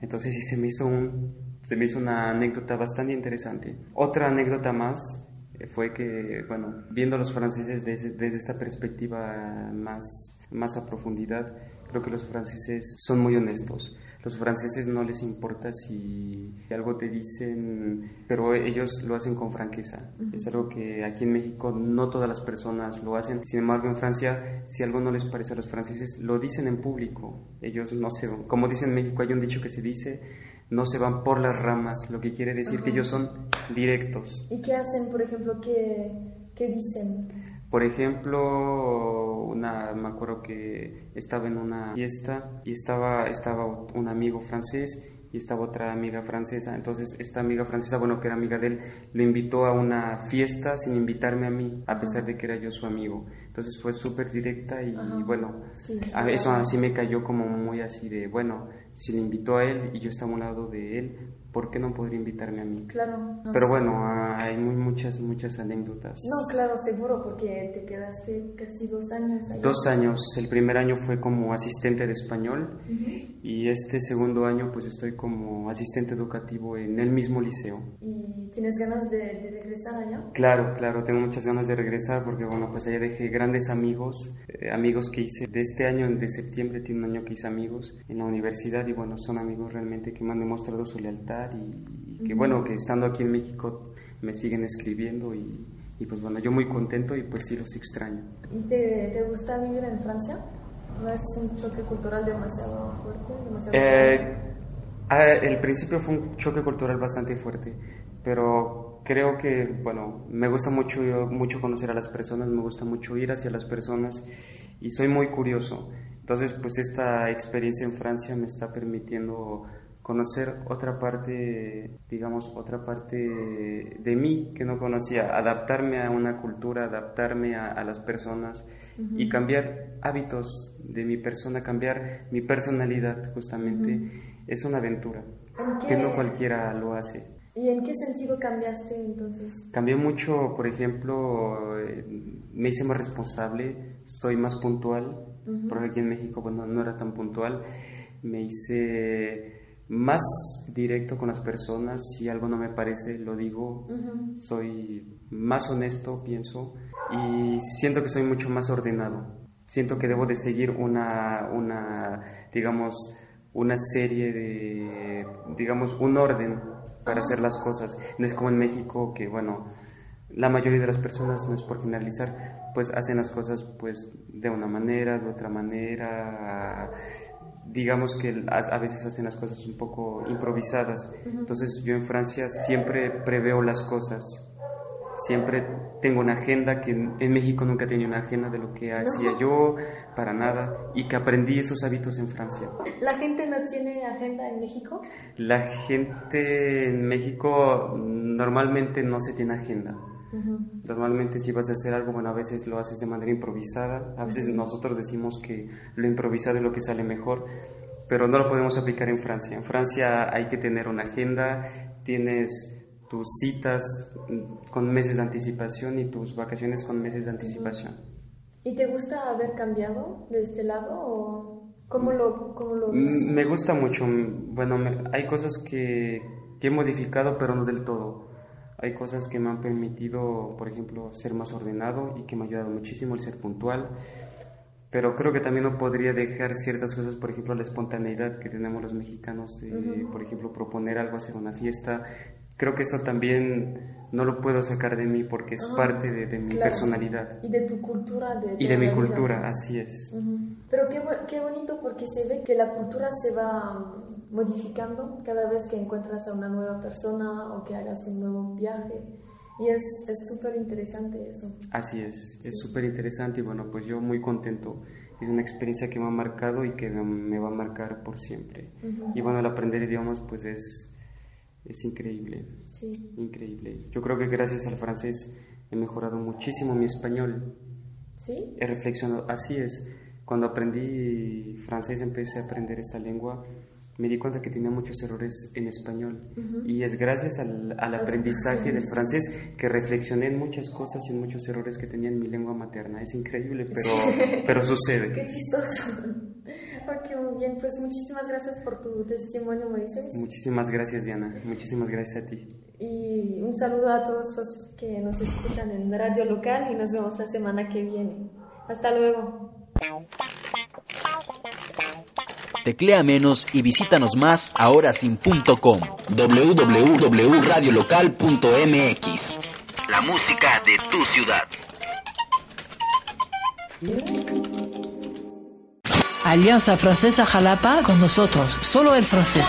Entonces sí se me hizo un, se me hizo una anécdota bastante interesante. Otra anécdota más eh, fue que, bueno, viendo a los franceses desde, desde, esta perspectiva más, más a profundidad, creo que los franceses son muy honestos los franceses no les importa si algo te dicen, pero ellos lo hacen con franqueza. Es algo que aquí en México no todas las personas lo hacen. Sin embargo, en Francia, si algo no les parece a los franceses, lo dicen en público. Ellos no se, como dicen en México, hay un dicho que se dice, no se van por las ramas, lo que quiere decir que ellos son directos. ¿Y qué hacen, por ejemplo, qué, qué dicen? Por ejemplo, una, me acuerdo que estaba en una fiesta y estaba, estaba un amigo francés y estaba otra amiga francesa. Entonces, esta amiga francesa, bueno, que era amiga de él, lo invitó a una fiesta sin invitarme a mí, a pesar de que era yo su amigo. Entonces fue súper directa y bueno, a eso así me cayó como muy así de, bueno, si le invitó a él y yo estaba a un lado de él, ¿por qué no podría invitarme a mí? Claro. Pero bueno, hay muy, muchas, muchas anécdotas. No, claro, seguro, porque te quedaste casi dos años ahí. Dos años. El primer año fue como asistente de español y este segundo año pues estoy como asistente educativo en el mismo liceo. ¿Y tienes ganas de, regresar allá? Claro, claro, tengo muchas ganas de regresar porque bueno, pues allá dejé grandes amigos, eh, amigos que hice de este año, de septiembre, tiene un año que hice amigos en la universidad y bueno, son amigos realmente que me han demostrado su lealtad y, que bueno, que estando aquí en México me siguen escribiendo y, y, pues bueno, yo muy contento y pues sí los extraño. ¿Y te, te gusta vivir en Francia? ¿No es un choque cultural demasiado fuerte? Demasiado eh, ah, el principio fue un choque cultural bastante fuerte, pero creo que, bueno, me gusta mucho, mucho conocer a las personas, me gusta mucho ir hacia las personas y soy muy curioso. Entonces, pues esta experiencia en Francia me está permitiendo conocer otra parte, digamos, otra parte de mí que no conocía, adaptarme a una cultura, adaptarme a, las personas y cambiar hábitos de mi persona, cambiar mi personalidad justamente. Es una aventura que no cualquiera lo hace. ¿Y en qué sentido cambiaste entonces? Cambié mucho, por ejemplo, eh, me hice más responsable, soy más puntual, porque aquí en México bueno, no era tan puntual, me hice más directo con las personas, si algo no me parece, lo digo, soy más honesto, pienso, y siento que soy mucho más ordenado, siento que debo de seguir una, una digamos, una serie de, digamos, un orden para hacer las cosas. No es como en México que, bueno, la mayoría de las personas, no es por finalizar, pues hacen las cosas pues de una manera, de otra manera, digamos que a, veces hacen las cosas un poco improvisadas. Entonces yo en Francia siempre preveo las cosas, siempre tengo una agenda que en, México nunca tenía una agenda de lo que hacía yo, para nada, y que aprendí esos hábitos en Francia. ¿La gente no tiene agenda en México? La gente en México normalmente no se tiene agenda. Normalmente si vas a hacer algo, bueno, a veces lo haces de manera improvisada, a veces nosotros decimos que lo improvisado es lo que sale mejor, pero no lo podemos aplicar en Francia. En Francia hay que tener una agenda, tienes tus citas con meses de anticipación y tus vacaciones con meses de anticipación. ¿Y te gusta haber cambiado de este lado o cómo lo, cómo lo ves? Mm, me gusta mucho. Bueno, hay cosas que, que he modificado, pero no del todo. Hay cosas que me han permitido, por ejemplo, ser más ordenado y que me ha ayudado muchísimo el ser puntual. Pero creo que también no podría dejar ciertas cosas, por ejemplo, la espontaneidad que tenemos los mexicanos, de, por ejemplo, proponer algo, hacer una fiesta, creo que eso también no lo puedo sacar de mí porque es ah, parte de, mi personalidad. Y de tu cultura. De y de mi cultura, así es. Pero qué, qué, bonito porque se ve que la cultura se va modificando cada vez que encuentras a una nueva persona o que hagas un nuevo viaje. Y es súper interesante eso. Así es, es súper interesante y bueno, pues yo muy contento es una experiencia que me ha marcado y que me va a marcar por siempre. Ujú. Y bueno, el aprender idiomas pues es, es increíble, Sí. increíble. Yo creo que gracias al francés he mejorado muchísimo mi español. ¿Sí? He reflexionado, así es. Cuando aprendí francés, empecé a aprender esta lengua, me di cuenta que tenía muchos errores en español. Ujú. Y es gracias al, al aprendizaje del francés que reflexioné en muchas cosas y en muchos errores que tenía en mi lengua materna. Es increíble, pero, pero sucede. Qué chistoso. ok, muy bien. Pues muchísimas gracias por tu testimonio, Moisés. Muchísimas gracias, Diana. Muchísimas gracias a ti. Y un saludo a todos los que nos escuchan en Radio Local y nos vemos la semana que viene. Hasta luego. Teclea menos y visítanos más ahora sin punto com. www.radiolocal.mx La música de tu ciudad. Alianza Francesa Jalapa con nosotros, solo el francés.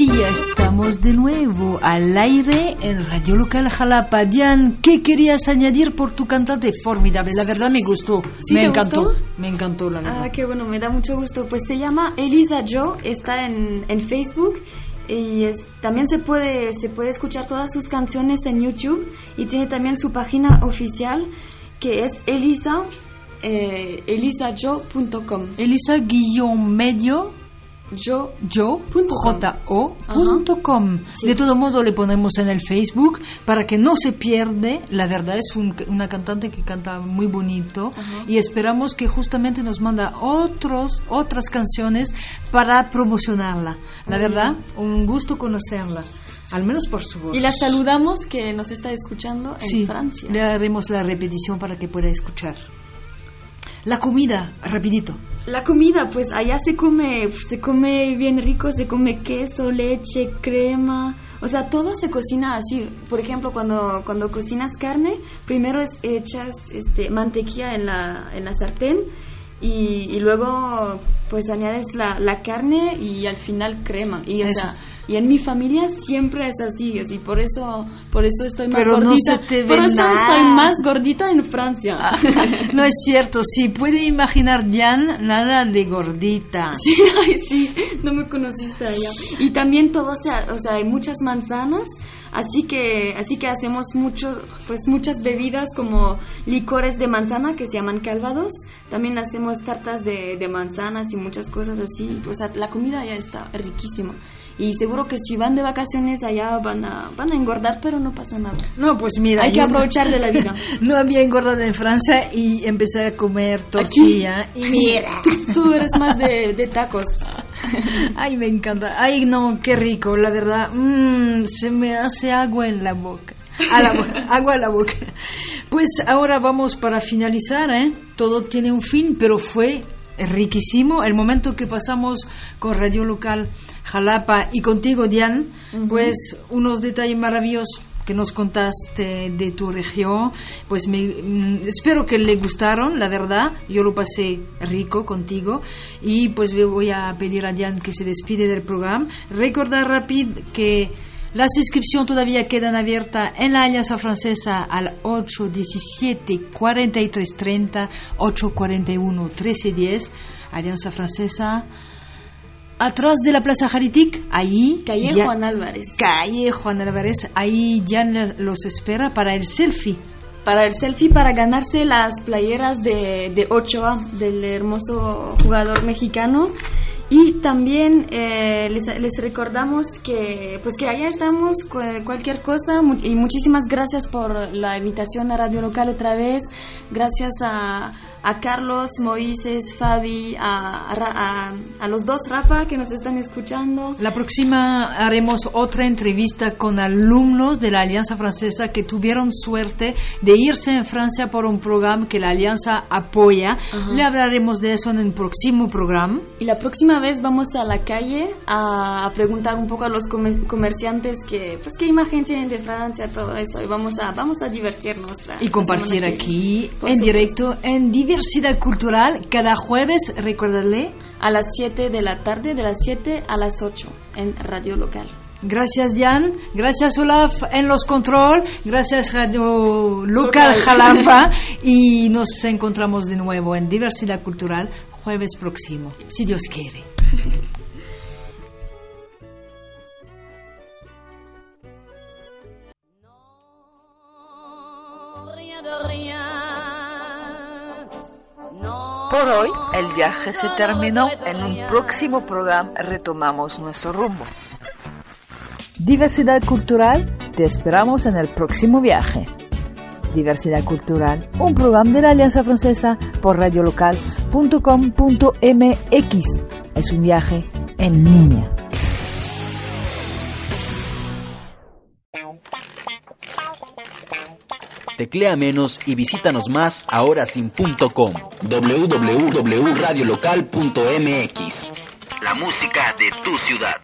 Y ya estamos de nuevo al aire en Radio Local Jalapa. Diane, ¿qué querías añadir por tu cantante? Formidable, la verdad me gustó. ¿Sí me encantó. gustó? Me encantó, la verdad. Ah, qué bueno, me da mucho gusto. Pues se llama Elisa Joe, está en, en Facebook y es- también se puede, se puede escuchar todas sus canciones en YouTube y tiene también su página oficial que es elisa, eh, elisajoe.com. Elisa guion medio yo yo Punto com. j o punto com. De todo modo le ponemos en el Facebook para que no se pierde. La verdad es un- una cantante que canta muy bonito y esperamos que justamente nos manda otros otras canciones para promocionarla. La verdad, un gusto conocerla, al menos por su voz. Y la saludamos que nos está escuchando en Sí, Francia. le haremos la repetición para que pueda escuchar. La comida, rapidito. La comida, pues allá se come, se come bien rico, se come queso, leche, crema, o sea, todo se cocina así. Por ejemplo, cuando, cuando cocinas carne, primero es, echas este, mantequilla en la, en la sartén y, y luego pues añades la, la carne y al final crema. Y, o Eso. sea, y en mi familia siempre es así, así por eso, por eso estoy más Pero no gordita. se te ve por eso nada. estoy más gordita en Francia. No es cierto, sí, puede imaginar Jan nada de gordita. Sí, ay, sí, no me conociste allá. Y también todo, sea, o sea, hay muchas manzanas, así que, así que hacemos mucho, pues muchas bebidas como licores de manzana que se llaman calvados. También hacemos tartas de, de manzanas y muchas cosas así. O sea, la comida allá está riquísima. Y seguro que si van de vacaciones allá van a, van a engordar, pero no pasa nada. No, pues mira. Hay que aprovechar de la vida. No había engordado en Francia y empecé a comer tortilla. Y mira. Tú, tú eres más de, de tacos. Ay, me encanta. Ay, no, qué rico, la verdad. Mm, se me hace agua en la boca. A la boca, agua a la boca. Pues ahora vamos para finalizar, ¿eh? Todo tiene un fin, pero fue riquísimo. El momento que pasamos con Radio Local Jalapa y contigo, Diane, pues unos detalles maravillosos que nos contaste de tu región, pues me, mm, espero que le gustaron, la verdad, yo lo pasé rico contigo y pues le voy a pedir a Diane que se despide del programa. Recordar rápido que las inscripciones todavía quedan abiertas en la Alianza Francesa al 817 4330 841 1310 Alianza Francesa atrás de la Plaza Jaritic, ahí Calle ya- Juan Álvarez. Calle Juan Álvarez, ahí ya los espera para el selfie. para el selfie para ganarse las playeras de, de Ochoa, del hermoso jugador mexicano. Y también eh, les, les recordamos que pues que allá estamos, cu- cualquier cosa, y muchísimas gracias por la invitación a Radio Local otra vez, gracias a, a Carlos, Moises, Fabi, a, a a- los dos Rafa que nos están escuchando. La próxima haremos otra entrevista con alumnos de la Alianza Francesa que tuvieron suerte de irse en Francia por un programa que la Alianza apoya. Ajá. Le hablaremos de eso en el próximo programa. Y la próxima una vez vamos a la calle a, preguntar un poco a los comerciantes que, pues, qué imagen tienen de Francia, todo eso. Y vamos a, vamos a divertirnos. y compartir aquí en directo en Diversidad Cultural cada jueves, recuérdale. A las 7 de la tarde, de las 7 a las 8 en Radio Local. Gracias Jan, gracias Olaf en los control, gracias Radio Local Jalapa y nos encontramos de nuevo en Diversidad Cultural jueves próximo, si Dios quiere. Por hoy el viaje se terminó. En un próximo programa retomamos nuestro rumbo. Diversidad cultural, te esperamos en el próximo viaje. Diversidad Cultural, un programa de la Alianza Francesa por radiolocal.com.mx. Es un viaje en línea. Teclea menos y visítanos más ahora sin www.radiolocal.mx. La música de tu ciudad.